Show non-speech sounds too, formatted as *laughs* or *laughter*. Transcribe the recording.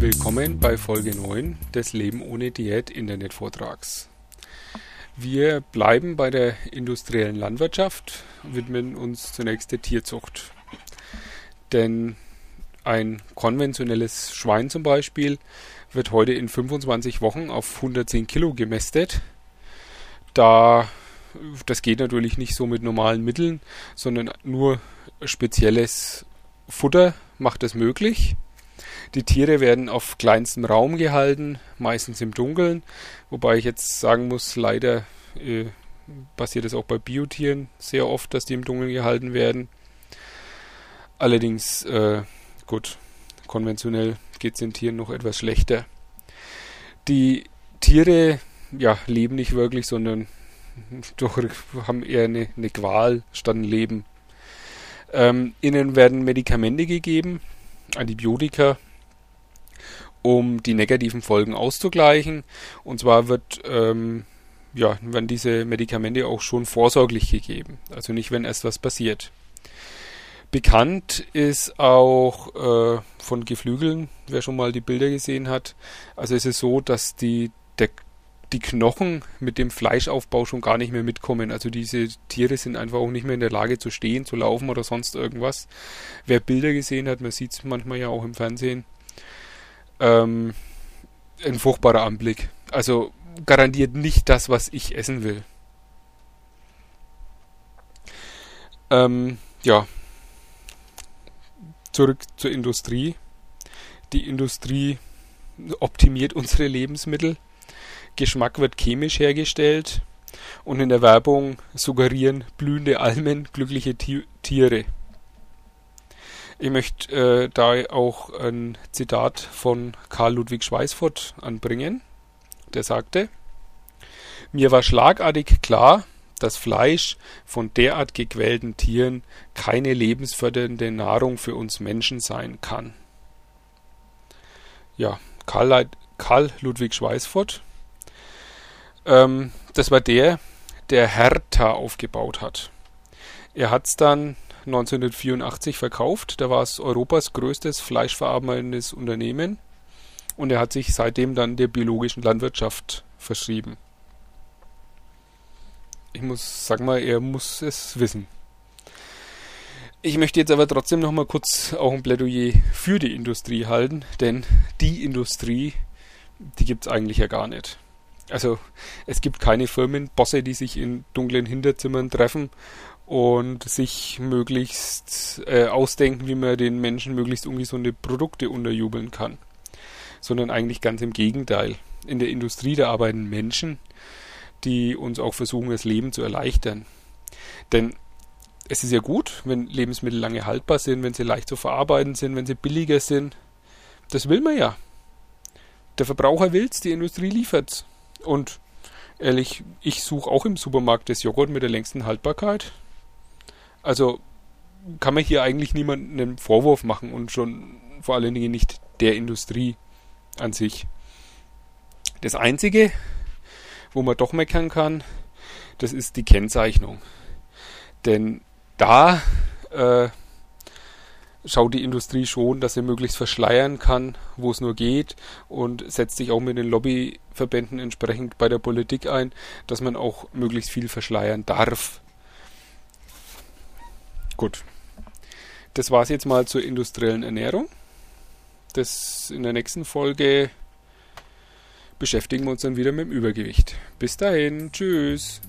Willkommen bei Folge 9 des Leben ohne Diät Internetvortrags. Wir bleiben bei der industriellen Landwirtschaft widmen uns zunächst der Tierzucht. Denn ein konventionelles Schwein zum Beispiel wird heute in 25 Wochen auf 110 Kilo gemästet. Da das geht natürlich nicht so mit normalen Mitteln, sondern nur spezielles Futter macht es möglich. Die Tiere werden auf kleinstem Raum gehalten, meistens im Dunkeln, wobei ich jetzt sagen muss, leider äh, passiert es auch bei Biotieren sehr oft, dass die im Dunkeln gehalten werden. Allerdings, äh, gut, konventionell geht es den Tieren noch etwas schlechter. Die Tiere ja, leben nicht wirklich, sondern *laughs* doch haben eher eine, eine Qual statt ein Leben. Ähm, ihnen werden Medikamente gegeben, Antibiotika, um die negativen Folgen auszugleichen. Und zwar wird, ähm, ja, werden diese Medikamente auch schon vorsorglich gegeben. Also nicht, wenn erst was passiert. Bekannt ist auch äh, von Geflügeln, wer schon mal die Bilder gesehen hat. Also es ist so, dass die, der, die Knochen mit dem Fleischaufbau schon gar nicht mehr mitkommen. Also diese Tiere sind einfach auch nicht mehr in der Lage zu stehen, zu laufen oder sonst irgendwas. Wer Bilder gesehen hat, man sieht es manchmal ja auch im Fernsehen, ähm, ein furchtbarer Anblick. Also garantiert nicht das, was ich essen will. Ähm, ja. Zurück zur Industrie. Die Industrie optimiert unsere Lebensmittel. Geschmack wird chemisch hergestellt. Und in der Werbung suggerieren blühende Almen glückliche Tiere. Ich möchte äh, da auch ein Zitat von Karl Ludwig Schweißfurt anbringen. Der sagte, mir war schlagartig klar, dass Fleisch von derart gequälten Tieren keine lebensfördernde Nahrung für uns Menschen sein kann. Ja, Karl, Karl Ludwig Schweißfurt. Ähm, das war der, der Hertha aufgebaut hat. Er hat es dann 1984 verkauft. Da war es Europas größtes fleischverarbeitendes Unternehmen und er hat sich seitdem dann der biologischen Landwirtschaft verschrieben. Ich muss, sag mal, er muss es wissen. Ich möchte jetzt aber trotzdem noch mal kurz auch ein Plädoyer für die Industrie halten, denn die Industrie, die gibt es eigentlich ja gar nicht. Also es gibt keine Firmenbosse, die sich in dunklen Hinterzimmern treffen und sich möglichst äh, ausdenken, wie man den Menschen möglichst ungesunde Produkte unterjubeln kann. Sondern eigentlich ganz im Gegenteil. In der Industrie, da arbeiten Menschen, die uns auch versuchen, das Leben zu erleichtern. Denn es ist ja gut, wenn Lebensmittel lange haltbar sind, wenn sie leicht zu verarbeiten sind, wenn sie billiger sind. Das will man ja. Der Verbraucher will's, die Industrie liefert's. Und ehrlich, ich suche auch im Supermarkt das Joghurt mit der längsten Haltbarkeit. Also kann man hier eigentlich niemandem einen Vorwurf machen und schon vor allen Dingen nicht der Industrie an sich. Das Einzige, wo man doch meckern kann, das ist die Kennzeichnung. Denn da äh, schaut die Industrie schon, dass sie möglichst verschleiern kann, wo es nur geht und setzt sich auch mit den Lobbyverbänden entsprechend bei der Politik ein, dass man auch möglichst viel verschleiern darf. Gut. Das war es jetzt mal zur industriellen Ernährung. Das in der nächsten Folge beschäftigen wir uns dann wieder mit dem Übergewicht. Bis dahin, tschüss.